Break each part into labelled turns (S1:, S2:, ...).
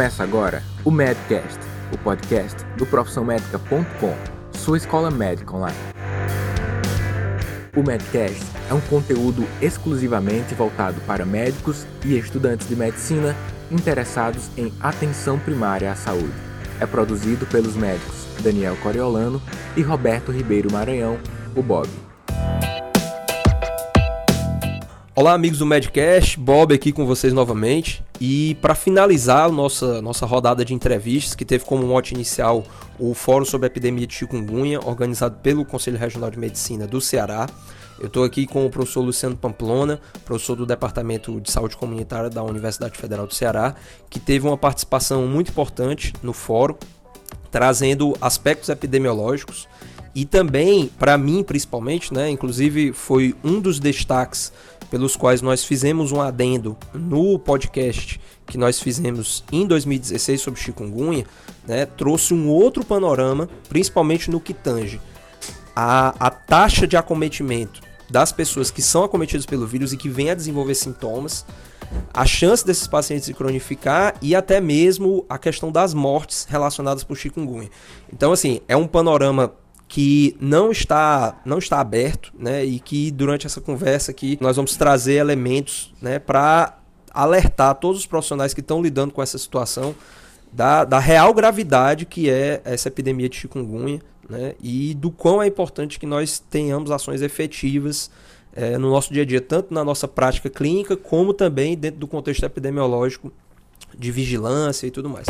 S1: Começa agora o Medcast, o podcast do profissãomédica.com, sua escola médica online. O Medcast é um conteúdo exclusivamente voltado para médicos e estudantes de medicina interessados em atenção primária à saúde. É produzido pelos médicos Daniel Coriolano e Roberto Ribeiro Maranhão, o Bob.
S2: Olá, amigos do Medcast, Bob aqui com vocês novamente. E para finalizar nossa, nossa rodada de entrevistas, que teve como mote inicial o Fórum sobre a Epidemia de Chikungunya, organizado pelo Conselho Regional de Medicina do Ceará. Eu estou aqui com o professor Luciano Pamplona, professor do Departamento de Saúde Comunitária da Universidade Federal do Ceará, que teve uma participação muito importante no fórum, trazendo aspectos epidemiológicos e também, para mim principalmente, né, inclusive foi um dos destaques pelos quais nós fizemos um adendo no podcast que nós fizemos em 2016 sobre chikungunya, né, trouxe um outro panorama, principalmente no que tange a, a taxa de acometimento das pessoas que são acometidas pelo vírus e que vêm a desenvolver sintomas, a chance desses pacientes se cronificar e até mesmo a questão das mortes relacionadas por chikungunya. Então, assim, é um panorama que não está não está aberto, né? E que durante essa conversa aqui nós vamos trazer elementos, né, para alertar todos os profissionais que estão lidando com essa situação da, da real gravidade que é essa epidemia de chikungunya, né? E do quão é importante que nós tenhamos ações efetivas é, no nosso dia a dia, tanto na nossa prática clínica, como também dentro do contexto epidemiológico de vigilância e tudo mais.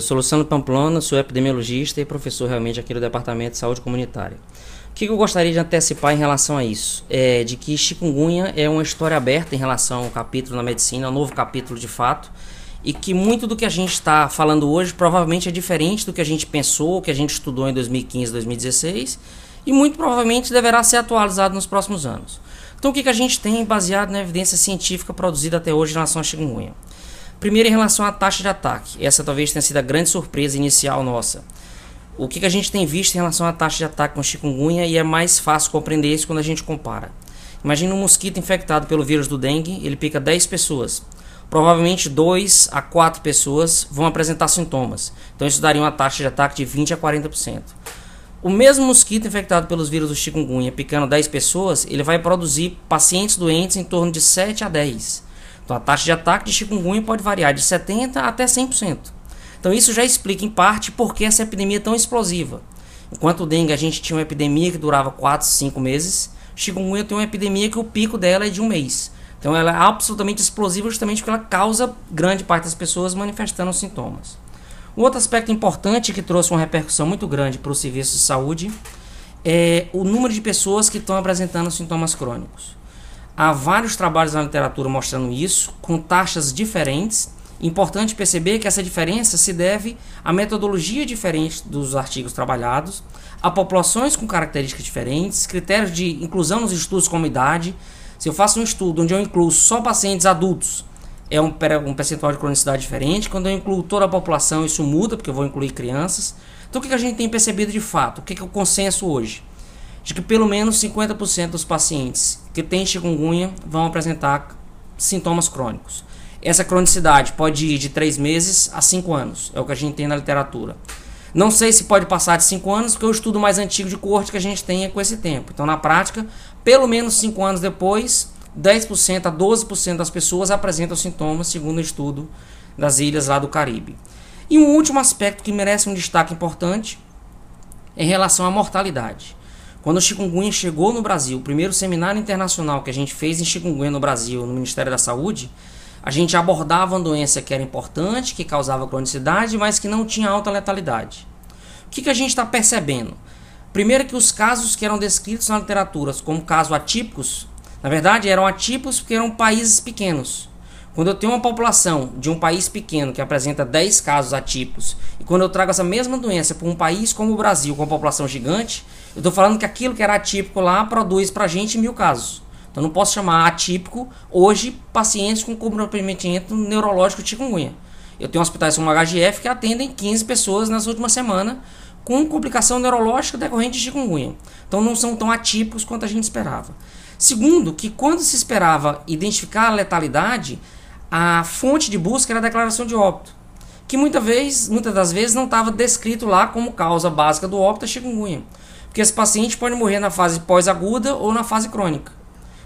S3: Sou Luciano Pamplona, sou epidemiologista e professor realmente aqui do Departamento de Saúde Comunitária. O que eu gostaria de antecipar em relação a isso? É de que chikungunya é uma história aberta em relação ao capítulo na medicina, um novo capítulo de fato, e que muito do que a gente está falando hoje provavelmente é diferente do que a gente pensou, que a gente estudou em 2015, 2016, e muito provavelmente deverá ser atualizado nos próximos anos. Então, o que, que a gente tem baseado na evidência científica produzida até hoje em relação a chikungunya? Primeiro, em relação à taxa de ataque. Essa talvez tenha sido a grande surpresa inicial nossa. O que, que a gente tem visto em relação à taxa de ataque com chikungunya e é mais fácil compreender isso quando a gente compara. Imagina um mosquito infectado pelo vírus do dengue, ele pica 10 pessoas. Provavelmente 2 a 4 pessoas vão apresentar sintomas. Então isso daria uma taxa de ataque de 20 a 40%. O mesmo mosquito infectado pelos vírus do chikungunya picando 10 pessoas, ele vai produzir pacientes doentes em torno de 7 a 10. Então a taxa de ataque de chikungunya pode variar de 70% até 100%. Então isso já explica em parte por que essa epidemia é tão explosiva. Enquanto o dengue a gente tinha uma epidemia que durava 4, 5 meses, chikungunya tem uma epidemia que o pico dela é de um mês. Então ela é absolutamente explosiva justamente porque ela causa grande parte das pessoas manifestando sintomas. Um outro aspecto importante que trouxe uma repercussão muito grande para o serviço de saúde é o número de pessoas que estão apresentando sintomas crônicos. Há vários trabalhos na literatura mostrando isso, com taxas diferentes. Importante perceber que essa diferença se deve à metodologia diferente dos artigos trabalhados, a populações com características diferentes, critérios de inclusão nos estudos como idade. Se eu faço um estudo onde eu incluo só pacientes adultos, é um, um percentual de cronicidade diferente. Quando eu incluo toda a população, isso muda, porque eu vou incluir crianças. Então, o que a gente tem percebido de fato? O que é o consenso hoje? De que pelo menos 50% dos pacientes que têm chikungunya vão apresentar sintomas crônicos. Essa cronicidade pode ir de 3 meses a 5 anos, é o que a gente tem na literatura. Não sei se pode passar de 5 anos, porque o estudo mais antigo de coorte que a gente tem é com esse tempo. Então, na prática, pelo menos 5 anos depois, 10% a 12% das pessoas apresentam sintomas, segundo o estudo das ilhas lá do Caribe. E um último aspecto que merece um destaque importante é em relação à mortalidade. Quando o chikungunya chegou no Brasil, o primeiro seminário internacional que a gente fez em chikungunya no Brasil, no Ministério da Saúde, a gente abordava uma doença que era importante, que causava cronicidade, mas que não tinha alta letalidade. O que, que a gente está percebendo? Primeiro que os casos que eram descritos na literatura como casos atípicos, na verdade eram atípicos porque eram países pequenos. Quando eu tenho uma população de um país pequeno que apresenta 10 casos atípicos, e quando eu trago essa mesma doença para um país como o Brasil, com uma população gigante, eu estou falando que aquilo que era atípico lá produz para a gente mil casos. Então não posso chamar atípico hoje pacientes com comprometimento neurológico de chikungunya. Eu tenho hospitais como HGF que atendem 15 pessoas nas últimas semanas com complicação neurológica decorrente de chikungunya. Então não são tão atípicos quanto a gente esperava. Segundo, que quando se esperava identificar a letalidade, a fonte de busca era a declaração de óbito, que muita vez, muitas das vezes não estava descrito lá como causa básica do óbito a chikungunya. Porque esse paciente pode morrer na fase pós-aguda ou na fase crônica.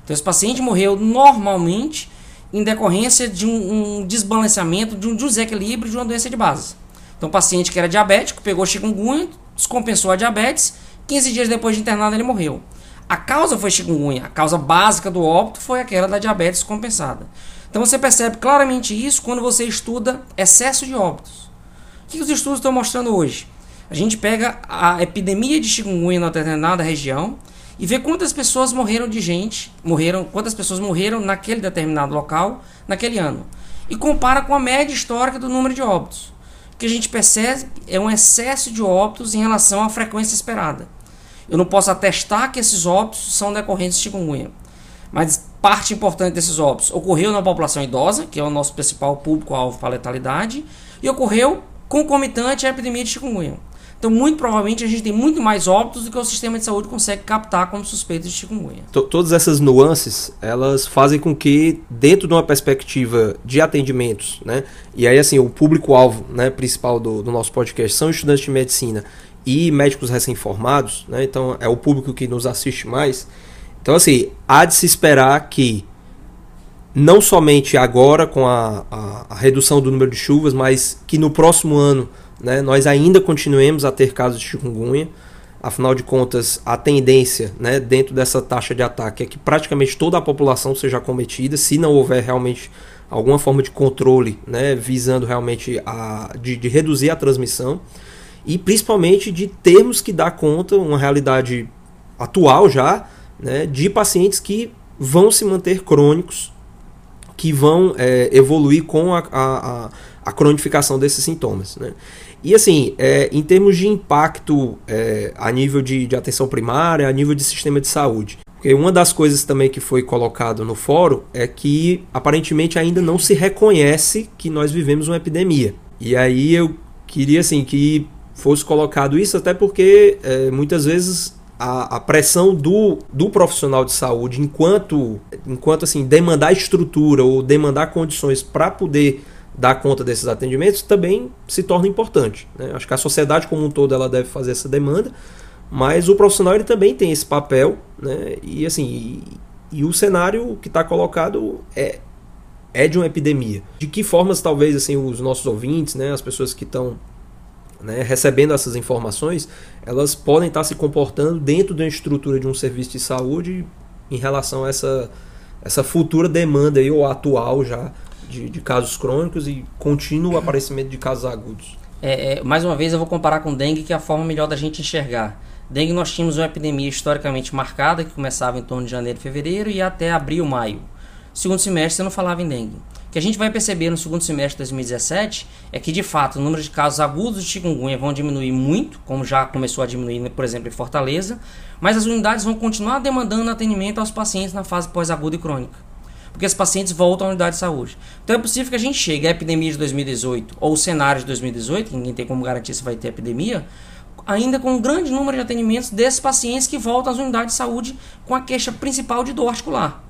S3: Então esse paciente morreu normalmente em decorrência de um, um desbalanceamento, de um desequilíbrio de uma doença de base. Então o paciente que era diabético pegou chikungunya, descompensou a diabetes, 15 dias depois de internado ele morreu. A causa foi chikungunya, a causa básica do óbito foi aquela da diabetes compensada. Então você percebe claramente isso quando você estuda excesso de óbitos. O que os estudos estão mostrando hoje? A gente pega a epidemia de chikungunya na determinada região e vê quantas pessoas morreram de gente, morreram, quantas pessoas morreram naquele determinado local, naquele ano. E compara com a média histórica do número de óbitos. O que a gente percebe é um excesso de óbitos em relação à frequência esperada. Eu não posso atestar que esses óbitos são decorrentes de chikungunya. Mas parte importante desses óbitos ocorreu na população idosa, que é o nosso principal público-alvo para a letalidade, e ocorreu concomitante à epidemia de chikungunya. Então, muito provavelmente, a gente tem muito mais óbitos do que o sistema de saúde consegue captar como suspeito de chikungunya.
S2: Todas essas nuances, elas fazem com que, dentro de uma perspectiva de atendimentos, né, e aí, assim, o público-alvo né, principal do, do nosso podcast são estudantes de medicina e médicos recém-formados, né? Então é o público que nos assiste mais. Então, assim, há de se esperar que não somente agora com a, a, a redução do número de chuvas, mas que no próximo ano né, nós ainda continuemos a ter casos de chikungunya. Afinal de contas, a tendência né, dentro dessa taxa de ataque é que praticamente toda a população seja acometida, se não houver realmente alguma forma de controle, né, visando realmente a, de, de reduzir a transmissão e principalmente de termos que dar conta, uma realidade atual já, né, de pacientes que vão se manter crônicos, que vão é, evoluir com a, a, a, cronificação desses sintomas. Né. E assim, é, em termos de impacto é, a nível de, de atenção primária, a nível de sistema de saúde. Porque uma das coisas também que foi colocado no fórum é que aparentemente ainda não se reconhece que nós vivemos uma epidemia. E aí eu queria assim que fosse colocado isso, até porque é, muitas vezes a, a, pressão do, do profissional de saúde, enquanto, enquanto assim, demandar estrutura ou demandar condições para poder dar conta desses atendimentos, também se torna importante. Né? Acho que a sociedade como um todo ela deve fazer essa demanda, mas o profissional ele também tem esse papel, né? e assim, e, e o cenário que está colocado é, é de uma epidemia. De que formas talvez assim os nossos ouvintes, né, as pessoas que estão né, recebendo essas informações, elas podem estar se comportando dentro da estrutura de um serviço de saúde em relação a essa, essa futura demanda aí, ou atual já de, de casos crônicos e contínuo aparecimento de casos agudos.
S3: É, é, mais uma vez eu vou comparar com dengue, que é a forma melhor da gente enxergar. Dengue nós tínhamos uma epidemia historicamente marcada, que começava em torno de janeiro fevereiro e até abril, maio. Segundo semestre você não falava em dengue. O que a gente vai perceber no segundo semestre de 2017 é que, de fato, o número de casos agudos de chikungunya vão diminuir muito, como já começou a diminuir, por exemplo, em Fortaleza, mas as unidades vão continuar demandando atendimento aos pacientes na fase pós-aguda e crônica. Porque os pacientes voltam à unidade de saúde. Então é possível que a gente chegue à epidemia de 2018 ou cenário de 2018, que ninguém tem como garantir se vai ter epidemia, ainda com um grande número de atendimentos desses pacientes que voltam às unidades de saúde com a queixa principal de dor articular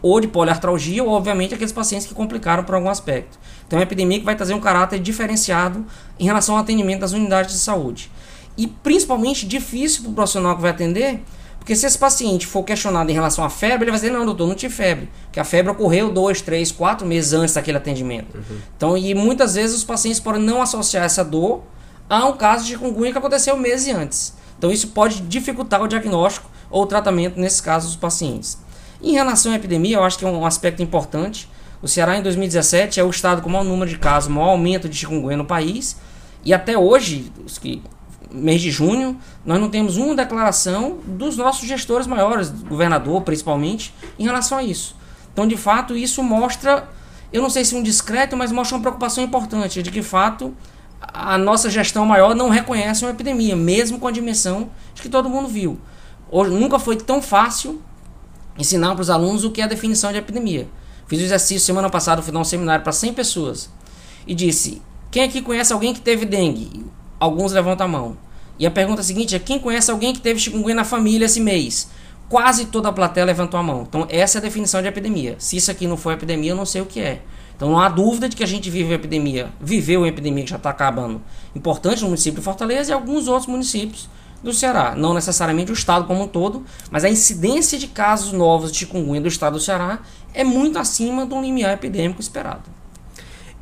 S3: ou de poliartralgia, ou obviamente aqueles pacientes que complicaram por algum aspecto. Então é uma epidemia que vai trazer um caráter diferenciado em relação ao atendimento das unidades de saúde. E principalmente difícil para o profissional que vai atender, porque se esse paciente for questionado em relação à febre, ele vai dizer, não, doutor, não tive febre. Porque a febre ocorreu dois, três, quatro meses antes daquele atendimento. Uhum. Então, e muitas vezes os pacientes podem não associar essa dor a um caso de chikungunya que aconteceu meses antes. Então isso pode dificultar o diagnóstico ou o tratamento nesses casos dos pacientes. Em relação à epidemia, eu acho que é um aspecto importante. O Ceará em 2017 é o estado com o maior número de casos, maior aumento de chikungunya no país. E até hoje, mês de junho, nós não temos uma declaração dos nossos gestores maiores, governador principalmente, em relação a isso. Então, de fato, isso mostra, eu não sei se um discreto, mas mostra uma preocupação importante de que, fato, a nossa gestão maior não reconhece uma epidemia, mesmo com a dimensão que todo mundo viu. Hoje, nunca foi tão fácil ensinar para os alunos o que é a definição de epidemia. Fiz o exercício semana passada, fui dar um seminário para 100 pessoas e disse: quem aqui conhece alguém que teve dengue? Alguns levantam a mão. E a pergunta seguinte é: quem conhece alguém que teve chikungunya na família esse mês? quase toda a plateia levantou a mão. Então, essa é a definição de epidemia. Se isso aqui não for epidemia, eu não sei o que é. Então, não há dúvida de que a gente vive uma epidemia, viveu uma epidemia que já está acabando, importante no município de Fortaleza e alguns outros municípios do Ceará. Não necessariamente o estado como um todo, mas a incidência de casos novos de chikungunya do estado do Ceará é muito acima do limiar epidêmico esperado.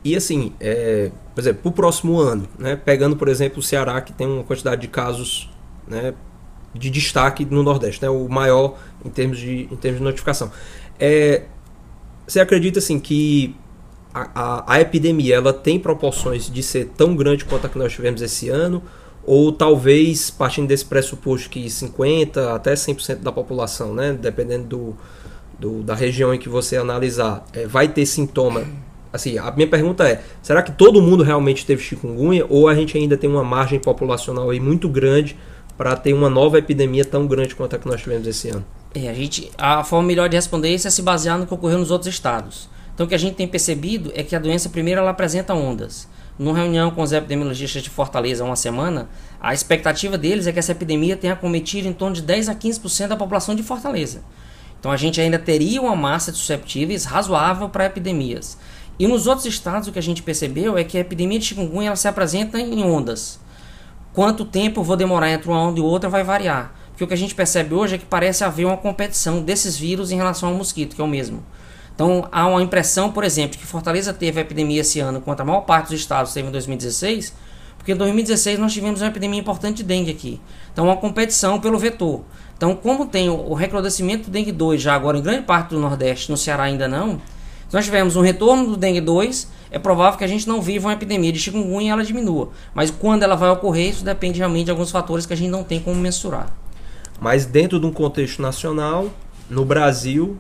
S2: E assim, é, por exemplo, para o próximo ano, né, pegando por exemplo o Ceará, que tem uma quantidade de casos né, de destaque no Nordeste, né, o maior em termos de, em termos de notificação. É, você acredita assim que a, a, a, epidemia ela tem proporções de ser tão grande quanto a que nós tivemos esse ano? Ou talvez partindo desse pressuposto que 50% até 100% da população, né, dependendo do, do, da região em que você analisar, é, vai ter sintoma assim, a minha pergunta é: será que todo mundo realmente teve chikungunya ou a gente ainda tem uma margem populacional aí muito grande para ter uma nova epidemia tão grande quanto a que nós tivemos esse ano?
S3: É, a, gente, a forma melhor de responder isso é se basear no que ocorreu nos outros estados. Então, o que a gente tem percebido é que a doença, primeiro, ela apresenta ondas. Numa reunião com os epidemiologistas de Fortaleza há uma semana, a expectativa deles é que essa epidemia tenha acometido em torno de 10 a 15% da população de Fortaleza. Então, a gente ainda teria uma massa de susceptíveis razoável para epidemias. E nos outros estados, o que a gente percebeu é que a epidemia de chikungunya ela se apresenta em ondas. Quanto tempo vou demorar entre uma onda e outra vai variar. Porque o que a gente percebe hoje é que parece haver uma competição desses vírus em relação ao mosquito, que é o mesmo. Então há uma impressão, por exemplo, que Fortaleza teve a epidemia esse ano, enquanto a maior parte dos estados teve em 2016, porque em 2016 nós tivemos uma epidemia importante de dengue aqui. Então uma competição pelo vetor. Então, como tem o recrudescimento do dengue 2 já agora em grande parte do Nordeste, no Ceará ainda não, se nós tivermos um retorno do dengue 2, é provável que a gente não viva uma epidemia de chikungunya e ela diminua. Mas quando ela vai ocorrer, isso depende realmente de alguns fatores que a gente não tem como mensurar.
S2: Mas dentro de um contexto nacional, no Brasil,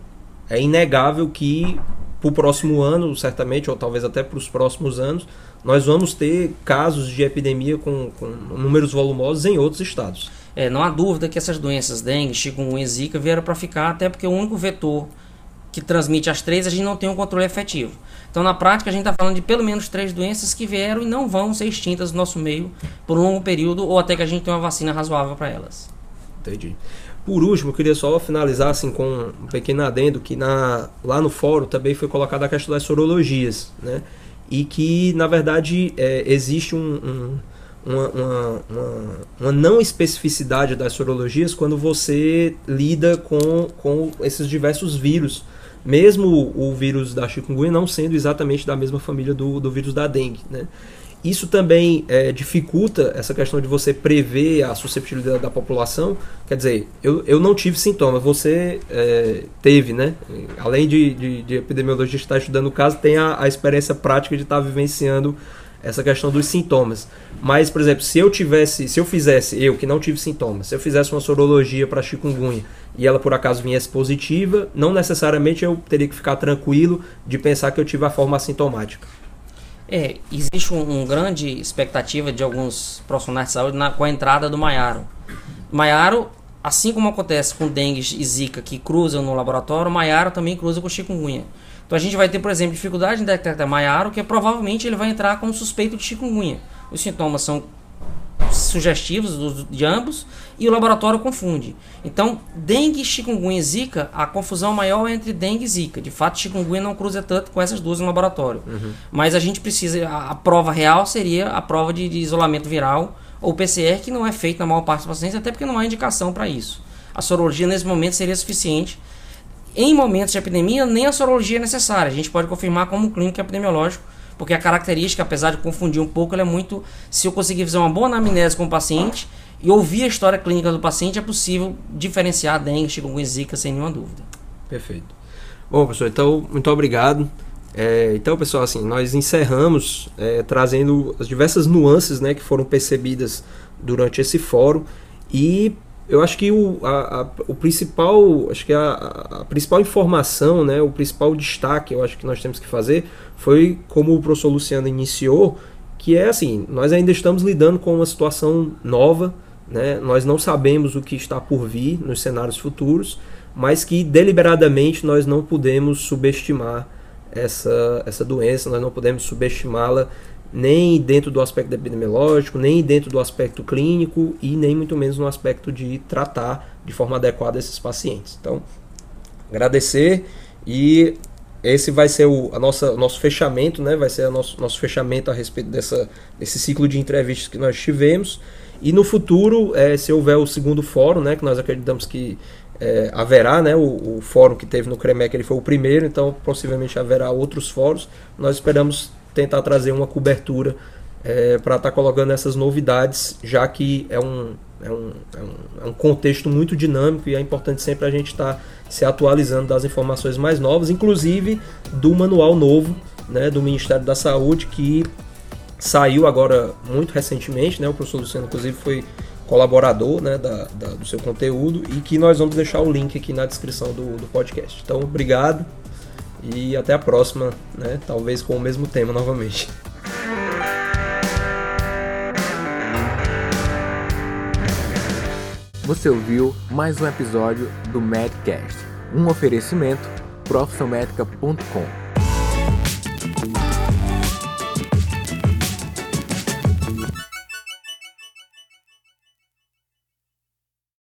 S2: é inegável que para o próximo ano, certamente, ou talvez até para os próximos anos, nós vamos ter casos de epidemia com, com números volumosos em outros estados.
S3: É, não há dúvida que essas doenças, dengue, chikungunya e zika, vieram para ficar, até porque o único vetor que transmite as três, a gente não tem um controle efetivo. Então, na prática, a gente está falando de pelo menos três doenças que vieram e não vão ser extintas no nosso meio por um longo período ou até que a gente tenha uma vacina razoável para elas.
S2: Entendi. Por último, eu queria só finalizar assim, com um pequeno adendo que na, lá no fórum também foi colocada a questão das sorologias, né? E que, na verdade, é, existe um, um uma, uma, uma, uma, não especificidade das sorologias quando você lida com, com esses diversos vírus mesmo o vírus da chikungunya não sendo exatamente da mesma família do, do vírus da dengue. Né? Isso também é, dificulta essa questão de você prever a susceptibilidade da população. Quer dizer, eu, eu não tive sintoma, você é, teve, né? Além de, de, de epidemiologista estar estudando o caso, tem a, a experiência prática de estar vivenciando essa questão dos sintomas. Mas, por exemplo, se eu tivesse, se eu fizesse, eu que não tive sintomas, se eu fizesse uma sorologia para chikungunya e ela por acaso viesse positiva, não necessariamente eu teria que ficar tranquilo de pensar que eu tive a forma assintomática.
S3: É, existe um, um grande expectativa de alguns profissionais de saúde na, com a entrada do Maiaro. Maiaro, assim como acontece com dengue e zika que cruzam no laboratório, Maiaro também cruza com chikungunya. Então a gente vai ter, por exemplo, dificuldade em detectar Maiaro, que provavelmente ele vai entrar como suspeito de chikungunya. Os sintomas são sugestivos de ambos e o laboratório confunde. Então, dengue, chikungunya e zika, a confusão maior é entre dengue e zika. De fato, chikungunya não cruza tanto com essas duas no laboratório. Uhum. Mas a gente precisa, a, a, prova real seria a prova de, de isolamento viral ou PCR, que não é feito na maior parte dos pacientes, até porque não há indicação para isso. A sorologia nesse momento seria suficiente em momentos de epidemia, nem a sorologia é necessária. A gente pode confirmar como clínico epidemiológico, porque a característica, apesar de confundir um pouco, ela é muito. Se eu conseguir fazer uma boa anamnese com o paciente e ouvir a história clínica do paciente, é possível diferenciar dengue, chikungunya zika sem nenhuma dúvida.
S2: Perfeito. Bom, professor, então, muito obrigado. É, então, pessoal, assim, nós encerramos é, trazendo as diversas nuances né, que foram percebidas durante esse fórum e eu acho que o, a, a, o principal, acho que a, a, principal informação, né, o principal destaque, eu acho que nós temos que fazer foi como o professor Luciano iniciou, que é assim, nós ainda estamos lidando com uma situação nova, né, nós não sabemos o que está por vir nos cenários futuros, mas que deliberadamente nós não podemos subestimar essa, essa doença, nós não podemos subestimá-la nem dentro do aspecto epidemiológico, nem dentro do aspecto clínico e nem muito menos no aspecto de tratar de forma adequada esses pacientes. Então, agradecer e esse vai ser o a nossa, nosso fechamento, né? Vai ser o nosso, nosso fechamento a respeito dessa, desse ciclo de entrevistas que nós tivemos. E no futuro, é, se houver o segundo fórum, né? Que nós acreditamos que é, haverá, né? O, o, fórum que teve no CREMEC ele foi o primeiro, então possivelmente haverá outros fóruns. Nós esperamos tentar trazer uma cobertura é, para estar tá colocando essas novidades, já que é um, é um, é um, é um contexto muito dinâmico e é importante sempre a gente estar tá se atualizando das informações mais novas, inclusive do manual novo né, do Ministério da Saúde, que saiu agora muito recentemente, né, o professor Luciano, inclusive, foi colaborador né, da, da, do seu conteúdo e que nós vamos deixar o link aqui na descrição do, do podcast. Então, obrigado e até a próxima, né, talvez com o mesmo tema novamente.
S1: Você ouviu mais um episódio do Medcast, um oferecimento profissionalmedica.com